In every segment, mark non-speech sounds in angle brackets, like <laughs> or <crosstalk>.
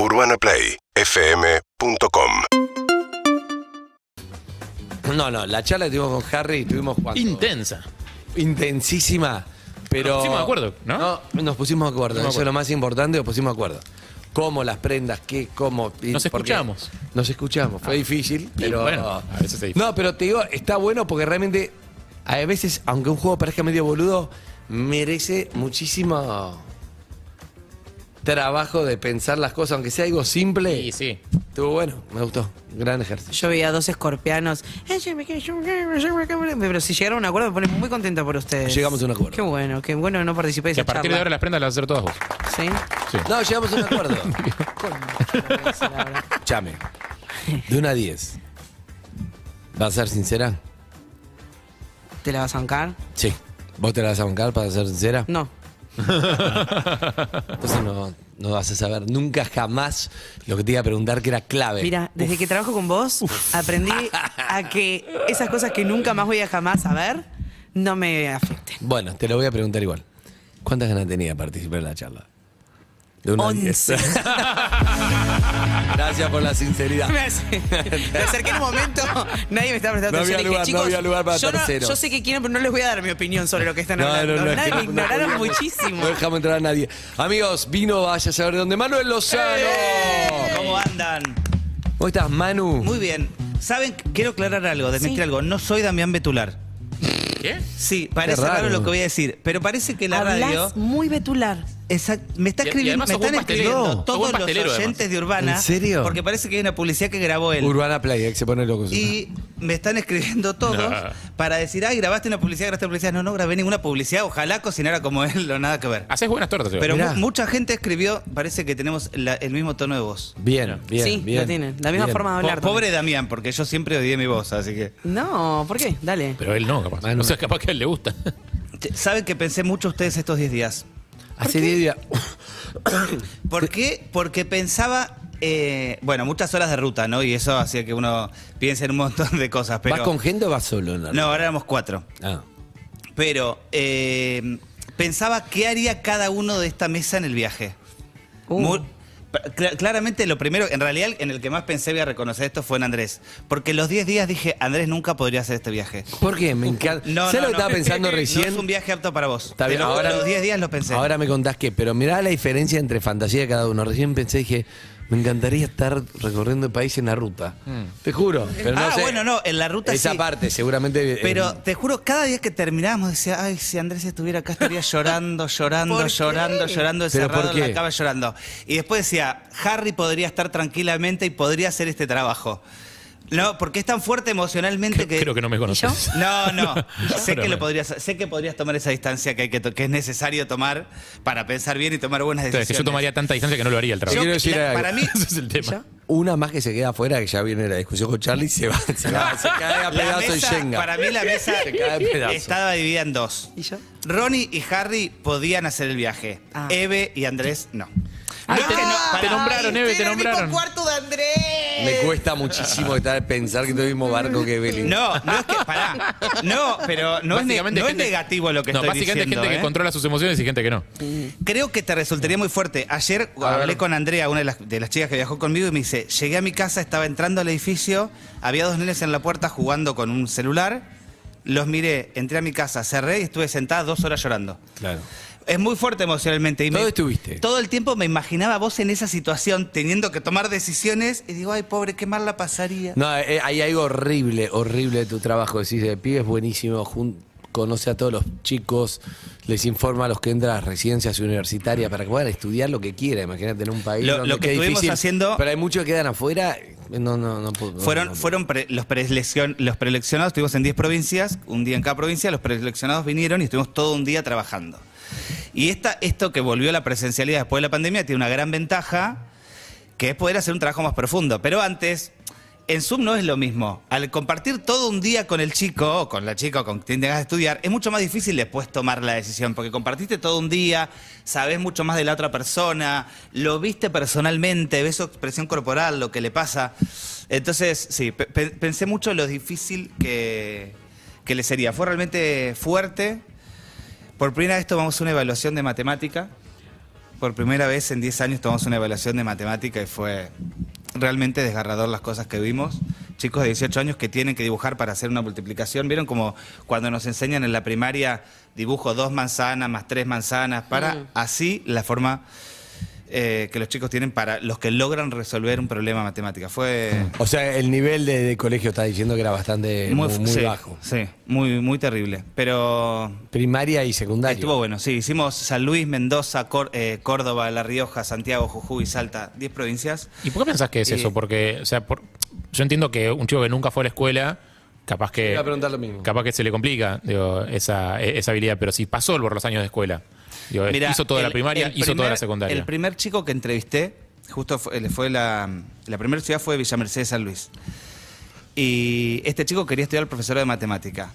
UrbanaPlayFM.com No, no, la charla que tuvimos con Harry, tuvimos cuánto? Intensa. intensísima, pero... Nos pusimos de acuerdo, ¿no? No, nos pusimos de acuerdo, Pusimos de eso es lo más importante, nos pusimos de acuerdo. Cómo las prendas, qué, cómo... y Nos escuchamos. Nos escuchamos, fue difícil, pero... bueno, a veces es difícil. No, pero te digo, está bueno porque realmente, a veces, aunque un juego parezca medio boludo, merece muchísimo trabajo de pensar las cosas, aunque sea algo simple. Sí, sí. Estuvo bueno, me gustó. Gran ejercicio. Yo veía dos escorpianos. Pero si llegaron a un acuerdo, me pone muy contenta por ustedes. Llegamos a un acuerdo. Qué bueno, qué bueno que no participé de Que esa a partir de ahora las prendas las vas a hacer todas vos. ¿Sí? Sí. No, llegamos a un acuerdo. <laughs> Chame. De una a 10. ¿Vas a ser sincera? ¿Te la vas a bancar? Sí. ¿Vos te la vas a bancar para ser sincera? No. <laughs> Entonces no, no vas a saber nunca jamás lo que te iba a preguntar que era clave. Mira, desde que trabajo con vos, aprendí a que esas cosas que nunca más voy a jamás saber no me afecten. Bueno, te lo voy a preguntar igual. ¿Cuántas ganas tenía de participar en la charla? De una a diez. Once. <laughs> Gracias por la sinceridad. Me, acerqué en un momento, nadie me estaba prestando No había atención. lugar, no dije, había lugar para yo, no- terceros". yo sé que quieren, pero no les voy a dar mi opinión sobre lo que están No, hablando. no, no, Nadie me no- no ignoraron muchísimo. No dejamos entrar a nadie. Amigos, vino, vaya a saber dónde. Manuel Lozano. ¿Cómo andan? ¿Cómo estás, Manu? Muy bien. ¿Saben? Quiero aclarar algo, desmentir Sí. algo. No soy Damián Betular. ¿Qué? Sí, parece raro. raro. lo que voy a decir, pero parece que la Hablas radio muy betular. Exact- me está escribiendo, me están escribiendo todos los oyentes de Urbana. ¿En serio? Porque parece que hay una publicidad que grabó él. Urbana Play, eh, que se pone loco. Y me están escribiendo todos No. para decir, ay, grabaste una publicidad, grabaste una publicidad. No, no grabé ninguna publicidad. Ojalá cocinara como él, o nada que ver. Haces buenas tortas, Seba. Pero mu- mucha gente escribió, parece que tenemos la- el mismo tono de voz. Bien, bien, sí, bien. lo tienen. La misma Bien. forma de Po- hablar. pobre Damián, porque yo siempre odié mi voz, así que... No, ¿por qué? Dale. Pero él no, capaz. Manu. O sea, capaz que a él le gusta. Saben que pensé mucho ustedes estos 10 días. Hace 10 días. <coughs> ¿Por qué? Porque pensaba, eh, bueno, muchas horas de ruta, ¿no? Y eso hacía que uno piense en un montón de cosas. Pero, ¿Vas con gente o vas solo? en la No, ahora éramos cuatro. Ah. Pero eh, pensaba qué haría cada uno de esta mesa en el viaje. Uh. Claramente lo primero, en realidad en el que más pensé voy a reconocer esto fue en Andrés. Porque los 10 días dije, Andrés nunca podría hacer este viaje. ¿Por qué? Me encanta. No, ¿Sabes no, lo que no. estaba pensando <laughs> No recién? es un viaje apto para vos. Está bien, ahora, los 10 días lo pensé. Ahora me contás que, pero mirá la diferencia entre fantasía de cada uno. Recién pensé, dije, me encantaría estar recorriendo el país en la ruta. Te juro. Pero no ah, sé. bueno, no, en la ruta Esa sí. parte, seguramente. eh, Pero te juro, cada día que terminábamos decía, ay, si Andrés estuviera acá estaría <laughs> llorando, llorando, ¿Por qué? llorando, llorando, ¿Pero encerrado por en qué? la cama llorando. Y después decía, Harry podría estar tranquilamente y podría hacer este trabajo. No, porque es tan fuerte emocionalmente que. Creo que no me conoces. <laughs> No, no. <laughs> sé que lo podrías, sé que podrías tomar esa distancia que, hay que, to- que es necesario tomar para pensar bien y tomar buenas O sea, decisiones. es que yo tomaría tanta distancia que no lo haría el Yo- trabajo. quiero decir la- algo. para mí, <laughs> Ese es el tema. Una más que se queda afuera, que ya viene la discusión con Charlie, se va, se, va, se cae a en mesa, Shenga. para mí la mesa estaba dividida en dos. ¿Y yo? Ronnie y Harry podían hacer el viaje. Ah. Eve y Andrés no. Ah, No es te- no, te nombraron, Eve, te nombraron. cuarto de Andrés. Me cuesta muchísimo estar, pensar que estoy en el mismo barco que Evelyn. No, no es que, pará. No, pero no, es, ne- Básicamente no es gente- negativo lo que no, estoy básicamente diciendo. gente ¿eh? que controla sus emociones y gente que no. Creo que te resultaría muy fuerte. Ayer hablé con Andrea, una de las, de las chicas que viajó conmigo, y me dice, llegué a mi casa, estaba entrando al edificio, había dos nenes en la puerta jugando con un celular, los miré, entré a mi casa, cerré y estuve sentada dos horas llorando. Claro. Es muy fuerte emocionalmente. Y ¿Dónde me- estuviste? Todo el tiempo me imaginaba vos en esa situación, teniendo que tomar decisiones, y digo, ay, pobre, qué mal la pasaría. No, eh, hay algo horrible, horrible de tu trabajo. Decís, el pibe es buenísimo, jun- conoce a todos los chicos, les informa a los que entran a las residencias universitarias para que puedan estudiar lo que quieran. Imagínate en un país Lo- donde lo que es estuvimos difícil, haciendo- Pero hay muchos que quedan afuera. No, no, no. Fueron, no, no. fueron pre- los, preeleccion- los preeleccionados, estuvimos en 10 provincias, un día en cada provincia, los preeleccionados vinieron y estuvimos todo un día trabajando. Y esta, esto que volvió a la presencialidad después de la pandemia tiene una gran ventaja, que es poder hacer un trabajo más profundo. Pero antes, en Zoom no es lo mismo. Al compartir todo un día con el chico, o con la chica, o con quien tengas que estudiar, es mucho más difícil después tomar la decisión, porque compartiste todo un día, sabes mucho más de la otra persona, lo viste personalmente, ves su expresión corporal, lo que le pasa. Entonces, sí, pe- pe- pensé mucho lo difícil que, que le sería. Fue realmente fuerte. Por primera vez tomamos una evaluación de matemática Por primera vez en 10 años tomamos una evaluación de matemática y fue realmente desgarrador las cosas que vimos. Chicos de 18 años que tienen que dibujar para hacer una multiplicación. ¿Vieron como cuando nos enseñan en la primaria dibujo dos manzanas más tres manzanas? Para así la forma eh, que los chicos tienen para los que logran resolver un problema matemático. Fue O sea, el nivel de, de colegio está diciendo que era bastante muy, muy sí, bajo. Sí, muy, muy terrible. Pero Primaria y secundaria. Estuvo bueno, sí. Hicimos San Luis, Mendoza, eh, Córdoba, La Rioja, Santiago, Jujuy, Salta, 10 provincias. ¿Y por qué pensás que es Y- eso? Porque, o sea, por- yo entiendo que un chico que nunca fue a la escuela, capaz que. Iba a preguntar lo mismo. Capaz que se le complica digo, esa, e- esa habilidad, pero si pasó por los años de escuela. Digo, Mira, hizo toda la primaria, hizo toda la secundaria. El primer chico que entrevisté, justo fue, fue la, la primera ciudad fue Villa Mercedes San Luis. Y este chico quería estudiar al profesor de matemática.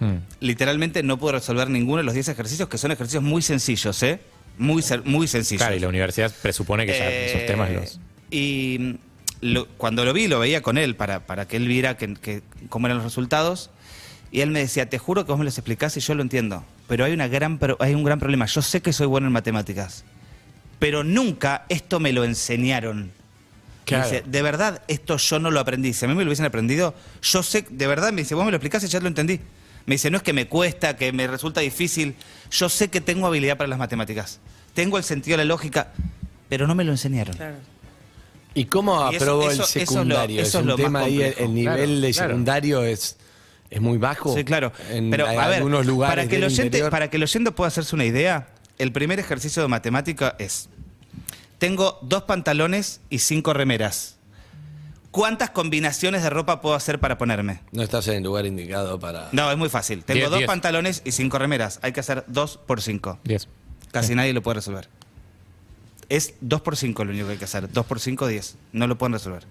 Mm. Literalmente no pudo resolver ninguno de los 10 ejercicios, que son ejercicios muy sencillos, ¿eh? Muy, muy sencillos. Claro, y la universidad presupone que ya esos Eh, temas los. Y lo- cuando lo vi, lo veía con él para, para que él viera que, que- cómo eran los resultados. Y él me decía, te juro que vos me los explicás y yo lo entiendo. Pero hay, una gran, hay un gran problema. Yo sé que soy bueno en matemáticas. Pero nunca esto me lo enseñaron. Me Claro. dice, de verdad, esto yo no lo aprendí. Si a mí me lo hubiesen aprendido, yo sé, de verdad, me dice, vos me lo explicás y ya lo entendí. Me dice, no es que me cuesta, que me resulta difícil. Yo sé que tengo habilidad para las matemáticas. Tengo el sentido de la lógica, pero no me lo enseñaron. ¿Y cómo Y eso- aprobó eso- el eso es lo- secundario? eso es un lo más tema ahí, el, nivel Claro, de claro. secundario es, es muy bajo. Sí, claro. En Pero, a ver, algunos lugares para que, el del oyente, interior. para que el oyente pueda hacerse una idea, el primer ejercicio de matemática es, tengo dos pantalones y cinco remeras. ¿Cuántas combinaciones de ropa puedo hacer para ponerme? No estás en el lugar indicado para... No, es muy fácil. Tengo Diez, dos diez. pantalones y cinco remeras. Hay que hacer dos por cinco. 10. Casi nadie lo puede resolver. Es dos por cinco lo único que hay que hacer. Dos por cinco, diez. No lo pueden resolver.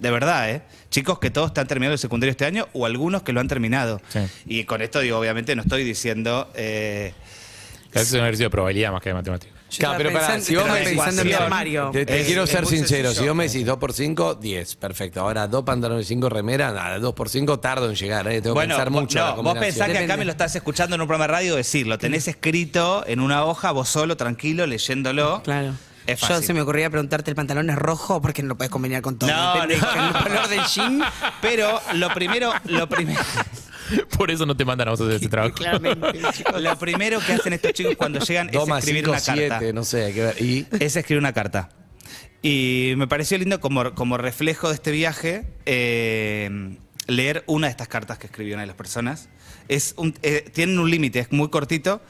De verdad, ¿eh? Chicos que todos están terminando el secundario este año o algunos que lo han terminado. Sí. Y con esto digo, obviamente no estoy diciendo... eh, Eso es un ejercicio de probabilidad más que de matemática. Claro, pero pensando- si vos me pensando en armario. Te, te Es- quiero es ser sincero, sencillo. si vos me decís 2 por 5, 10, perfecto. Ahora, dos pantalones y 5 remeras, nada, 2 por 5 tardo en llegar, ¿eh? tengo que bueno, pensar vos- mucho no, vos pensás que acá me lo estás escuchando en un programa de radio decir, lo tenés escrito en una hoja, vos solo, tranquilo, leyéndolo. Claro. Es Yo se me ocurría preguntarte, ¿el pantalón es rojo? Porque no lo puedes combinar con todo. No, Depende no. del color del jean. Pero lo primero, lo primero... <laughs> Por eso no te mandan a vos a hacer ese trabajo. Claramente, <laughs> chicos. Lo primero que hacen estos chicos cuando llegan 2 es más escribir 5, una carta. 7, no sé, hay que ver. Y Es escribir una carta. Y me pareció lindo como, como reflejo de este viaje eh, leer una de estas cartas que escribió una de las personas. Es un- eh, tienen un límite, es muy cortito.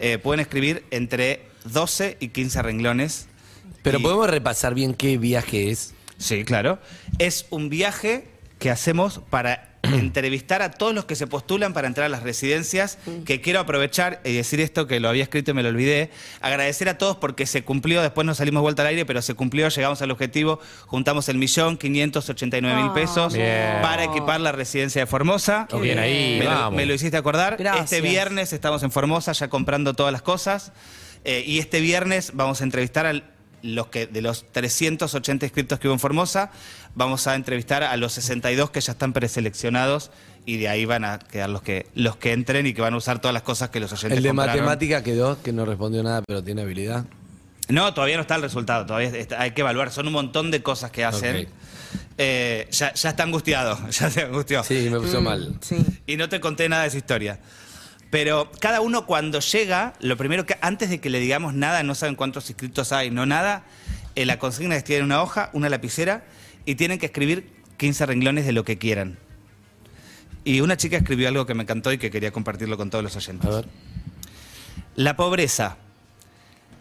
Eh, pueden escribir entre 12 y 15 renglones. Pero Y- podemos repasar bien qué viaje es. Sí, claro. Es un viaje que hacemos para <clears throat> entrevistar a todos los que se postulan para entrar a las residencias, que quiero aprovechar y decir esto que lo había escrito y me lo olvidé, agradecer a todos porque se cumplió, después nos salimos vuelta al aire, pero se cumplió, llegamos al objetivo, juntamos el millón quinientos ochenta y nueve mil pesos Bien. para equipar la residencia de Formosa. Qué bien ahí, me, lo, vamos. me lo hiciste acordar. Gracias. Este viernes estamos en Formosa ya comprando todas las cosas. Eh, y este viernes vamos a entrevistar a los que de los 380 inscritos que hubo en Formosa, vamos a entrevistar a los 62 que ya están preseleccionados y de ahí van a quedar los que los que entren y que van a usar todas las cosas que los oyentes El de compraron. matemática quedó, que no respondió nada, pero tiene habilidad. No, todavía no está el resultado, todavía está- hay que evaluar, son un montón de cosas que hacen. Eh, ya, ya está angustiado, <laughs> ya se angustió. Sí, me Mm. puso mal. Sí. Y no te conté nada de esa historia. Pero cada uno cuando llega, lo primero que, antes de que le digamos nada, no saben cuántos inscritos hay, no nada, eh, la consigna es que tienen una hoja, una lapicera y tienen que escribir 15 renglones de lo que quieran. Y una chica escribió algo que me encantó y que quería compartirlo con todos los oyentes. A ver. La pobreza.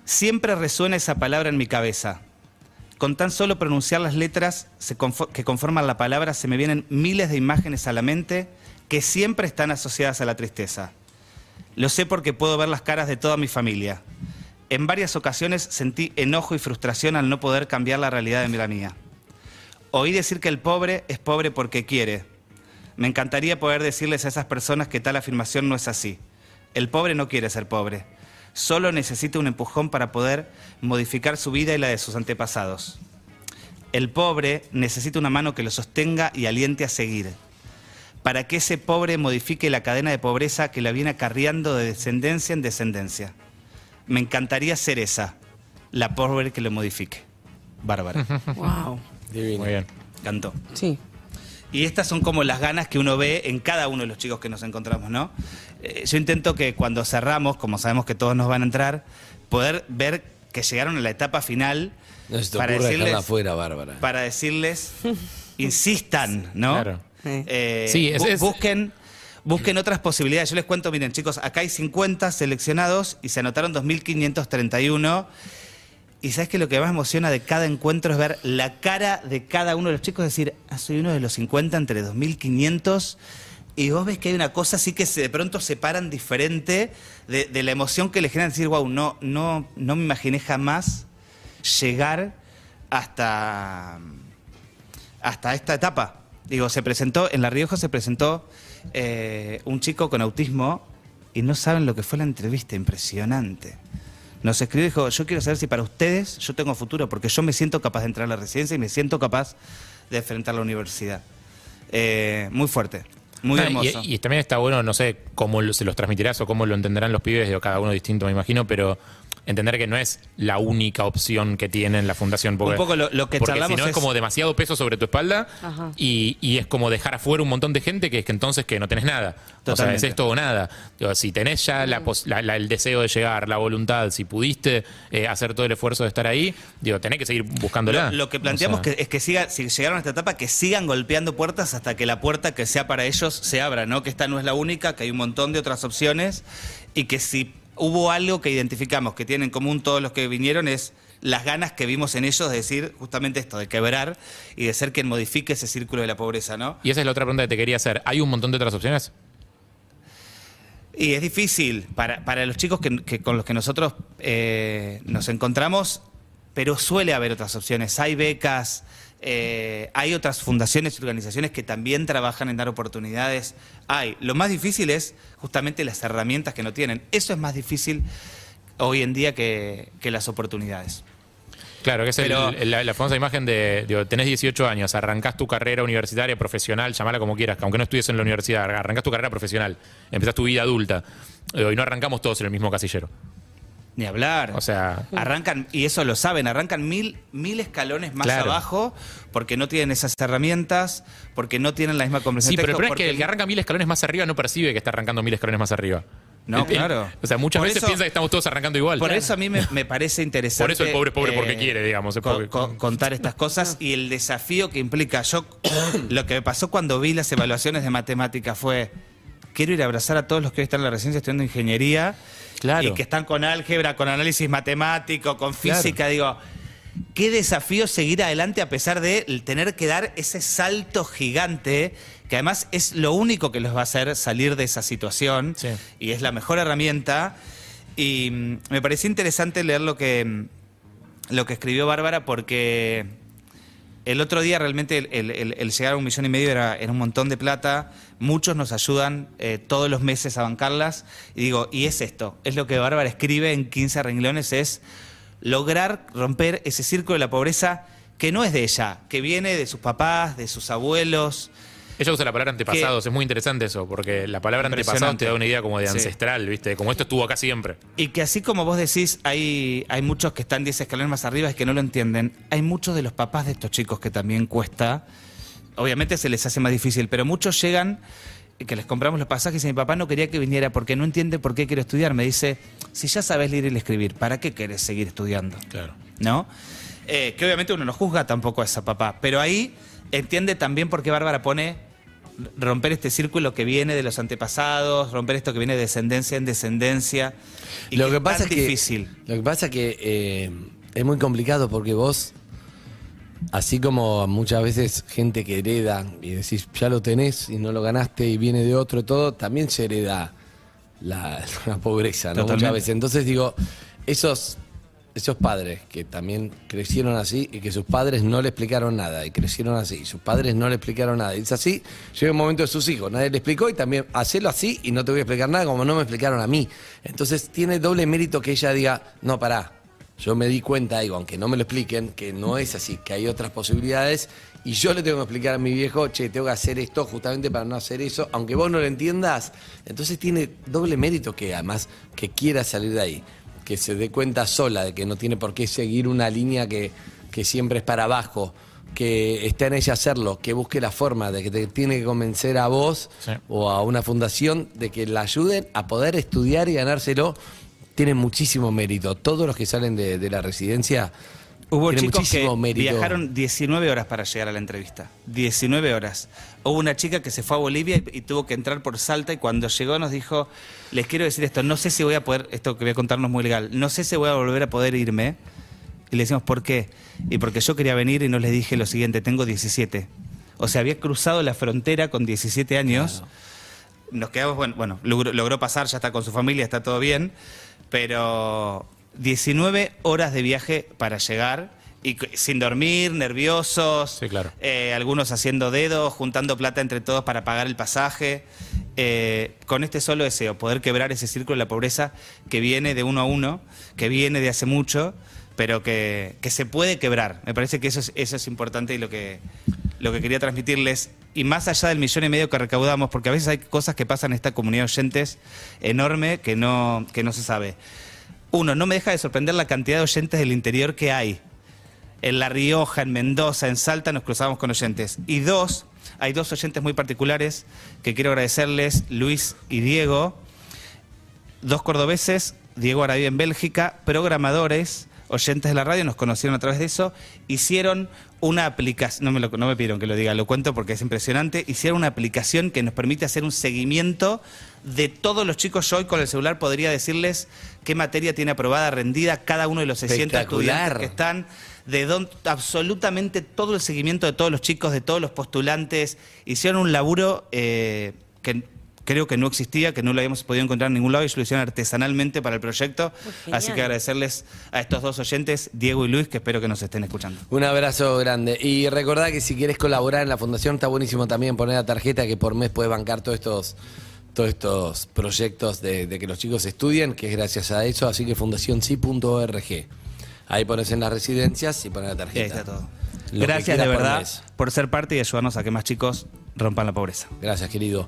Siempre resuena esa palabra en mi cabeza. Con tan solo pronunciar las letras que conforman la palabra se me vienen miles de imágenes a la mente que siempre están asociadas a la tristeza. Lo sé porque puedo ver las caras de toda mi familia. En varias ocasiones sentí enojo y frustración al no poder cambiar la realidad de la mía. Oí decir que el pobre es pobre porque quiere. Me encantaría poder decirles a esas personas que tal afirmación no es así. El pobre no quiere ser pobre. Solo necesita un empujón para poder modificar su vida y la de sus antepasados. El pobre necesita una mano que lo sostenga y aliente a seguir. Para que ese pobre modifique la cadena de pobreza que la viene acarreando de descendencia en descendencia. Me encantaría ser esa, la pobre que lo modifique. Bárbara. <laughs> Wow. Divino. Muy bien. Cantó. Sí. Y estas son como las ganas que uno ve en cada uno de los chicos que nos encontramos, ¿no? Eh, yo intento que cuando cerramos, como sabemos que todos nos van a entrar, poder ver que llegaron a la etapa final No se te para decirles, afuera, Bárbara. para decirles, <laughs> insistan, ¿no? Claro. Sí. Eh, Sí, es- bu- es- busquen, busquen otras posibilidades. Yo les cuento, miren chicos, acá hay 50 seleccionados y se anotaron 2.531. Y sabes que lo que más emociona de cada encuentro es ver la cara de cada uno de los chicos, decir, ah, soy uno de los 50 entre 2.500. Y vos ves que hay una cosa así que se, de pronto se paran diferente de, de la emoción que les genera decir, wow, no, no, no me imaginé jamás llegar hasta, hasta esta etapa. Digo, se presentó, en La Rioja se presentó eh, un chico con autismo y no saben lo que fue la entrevista, impresionante. Nos escribió y dijo, yo quiero saber si para ustedes yo tengo futuro, porque yo me siento capaz de entrar a la residencia y me siento capaz de enfrentar la universidad. Eh, muy fuerte, muy hermoso. Y, y también está bueno, no sé cómo se los transmitirás o cómo lo entenderán los pibes, digo, cada uno distinto me imagino, pero entender que no es la única opción que tiene la fundación. Porque, Un poco lo- lo que porque charlamos si no es, es- como demasiado peso sobre tu espalda y, y es como dejar afuera un montón de gente que es que entonces que no tenés nada. O sea, es esto o nada. Digo, si tenés ya la pos- la- la- el deseo de llegar, la voluntad, si pudiste eh, hacer todo el esfuerzo de estar ahí, digo, tenés que seguir buscándola. Lo, lo que O planteamos sea, que, es que siga, si llegaron a esta etapa, que sigan golpeando puertas hasta que la puerta que sea para ellos se abra, ¿no? Que esta no es la única, que hay un montón de otras opciones y que si hubo algo que identificamos que tienen en común todos los que vinieron es las ganas que vimos en ellos de decir justamente esto, de quebrar y de ser quien modifique ese círculo de la pobreza, ¿no? Y esa es la otra pregunta que te quería hacer. ¿Hay un montón de otras opciones? Y es difícil para, para los chicos que, que con los que nosotros eh, nos encontramos, pero suele haber otras opciones. Hay becas, eh, hay otras fundaciones y organizaciones que también trabajan en dar oportunidades. Hay. Lo más difícil es justamente las herramientas que no tienen. Eso es más difícil hoy en día que, que las oportunidades. Claro, que es el- Pero- el- la, la famosa imagen de, digo, tenés 18 años, arrancás tu carrera universitaria, profesional, llamala como quieras, que aunque no estudies en la universidad, arrancás tu carrera profesional, empezás tu vida adulta. Digo, y no arrancamos todos en el mismo casillero. Ni hablar. O sea, Arrancan, y eso lo saben, arrancan mil, mil escalones más Claro. abajo porque no tienen esas herramientas, porque no tienen la misma comprensión. sí, pero el problema es que el que arranca mil escalones más arriba no percibe que está arrancando mil escalones más arriba. No, El- el- claro. <laughs> O sea, muchas Por veces eso- piensa que estamos todos arrancando igual. Por eso a mí me, me parece interesante. Por eso el pobre es pobre porque quiere, digamos, contar estas cosas y el desafío que implica. Yo, <coughs> lo que me pasó cuando vi las evaluaciones de matemática fue: quiero ir a abrazar a todos los que hoy están en la residencia estudiando ingeniería Claro. y que están con álgebra, con análisis matemático, con física. Digo, qué desafío seguir adelante a pesar de tener que dar ese salto gigante, que además es lo único que los va a hacer salir de esa situación Sí. y es la mejor herramienta. Y mm, me pareció interesante leer lo que, mm, lo que escribió Bárbara porque el otro día realmente el, llegar a un millón y medio era, era un montón de plata. Muchos nos ayudan eh, todos los meses a bancarlas. Y digo, y es esto, es lo que Bárbara escribe en 15 renglones, es lograr romper ese círculo de la pobreza que no es de ella, que viene de sus papás, de sus abuelos. Ella usa la palabra antepasados, es muy interesante eso, porque la palabra antepasados te da una idea como de Sí. ancestral, ¿viste? Como esto estuvo acá siempre. Y que así como vos decís, hay, hay muchos que están 10 escalones más arriba y que no lo entienden. Hay muchos de los papás de estos chicos que también cuesta. Obviamente se les hace más difícil, pero muchos llegan y que les compramos los pasajes y mi papá no quería que viniera porque no entiende por qué quiero estudiar. Me dice, si ya sabes leer y escribir, ¿para qué querés seguir estudiando? Claro. ¿no? Eh, que obviamente uno no juzga tampoco a esa papá, pero ahí entiende también por qué Bárbara pone romper este círculo que viene de los antepasados, romper esto que viene de descendencia en descendencia. Y lo que, pasa es que difícil. lo que pasa es que eh, es muy complicado porque vos así como muchas veces gente que hereda y decís ya lo tenés y no lo ganaste y viene de otro y todo también se hereda la, <laughs> la pobreza no Totalmente. muchas veces entonces digo esos esos padres que también crecieron así y que sus padres no le explicaron nada y crecieron así y sus padres no le explicaron nada. Y es así llega un momento de sus hijos nadie le explicó y también hacelo así y no te voy a explicar nada como no me explicaron a mí. Entonces tiene doble mérito que ella diga no pará yo me di cuenta, digo, aunque no me lo expliquen, que no es así, que hay otras posibilidades y yo le tengo que explicar a mi viejo, che, tengo que hacer esto justamente para no hacer eso, aunque vos no lo entiendas, entonces tiene doble mérito que además que quiera salir de ahí. Que se dé cuenta sola de que no tiene por qué seguir una línea que, que siempre es para abajo, que está en ella hacerlo, que busque la forma de que te tiene que convencer a vos Sí. o a una fundación de que la ayuden a poder estudiar y ganárselo, tiene muchísimo mérito. Todos los que salen de, de la residencia Hubo chicos que mérito. viajaron 19 horas para llegar a la entrevista. 19 horas. Hubo una chica que se fue a Bolivia y, y tuvo que entrar por Salta y cuando llegó nos dijo, les quiero decir esto, no sé si voy a poder, esto que voy a contarnos muy legal, no sé si voy a volver a poder irme. Y le decimos, ¿por qué? Y porque yo quería venir y no les dije lo siguiente, tengo 17. O sea, había cruzado la frontera con 17 años. Nos quedamos, bueno, bueno logró, logró pasar, ya está con su familia, está todo bien, pero 19 horas de viaje para llegar y sin dormir, nerviosos, Sí, claro. eh, algunos haciendo dedos, juntando plata entre todos para pagar el pasaje. Eh, con este solo deseo, poder quebrar ese círculo de la pobreza que viene de uno a uno, que viene de hace mucho, pero que, que se puede quebrar. Me parece que eso es, eso es importante y lo que, lo que quería transmitirles. Y más allá del millón y medio que recaudamos, porque a veces hay cosas que pasan en esta comunidad de oyentes enorme que no, que no se sabe. Uno, no me deja de sorprender la cantidad de oyentes del interior que hay. En La Rioja, en Mendoza, en Salta nos cruzamos con oyentes. Y dos, hay dos oyentes muy particulares que quiero agradecerles, Luis y Diego, dos cordobeses, Diego vive en Bélgica, programadores, oyentes de la radio, nos conocieron a través de eso, hicieron una aplicación, no me, lo- no me pidieron que lo diga, lo cuento porque es impresionante, hicieron una aplicación que nos permite hacer un seguimiento de todos los chicos. Yo hoy con el celular podría decirles qué materia tiene aprobada, rendida cada uno de los 600 Espectacular. estudiantes que están, de don- absolutamente todo el seguimiento de todos los chicos, de todos los postulantes. Hicieron un laburo eh, que creo que no existía, que no lo habíamos podido encontrar en ningún lado y lo hicieron artesanalmente para el proyecto. Así que agradecerles a estos dos oyentes, Diego y Luis, que espero que nos estén escuchando. Un abrazo grande. Y recordá que si quieres colaborar en la fundación, está buenísimo también poner la tarjeta que por mes puede bancar todos estos, todos estos proyectos de, de que los chicos estudien, que es gracias a eso. Así que fundacionsi.org. Ahí pones en las residencias y pones la Y tarjeta. ahí está todo. Lo Gracias de por verdad por ser parte y ayudarnos a que más chicos rompan la pobreza. Gracias, querido.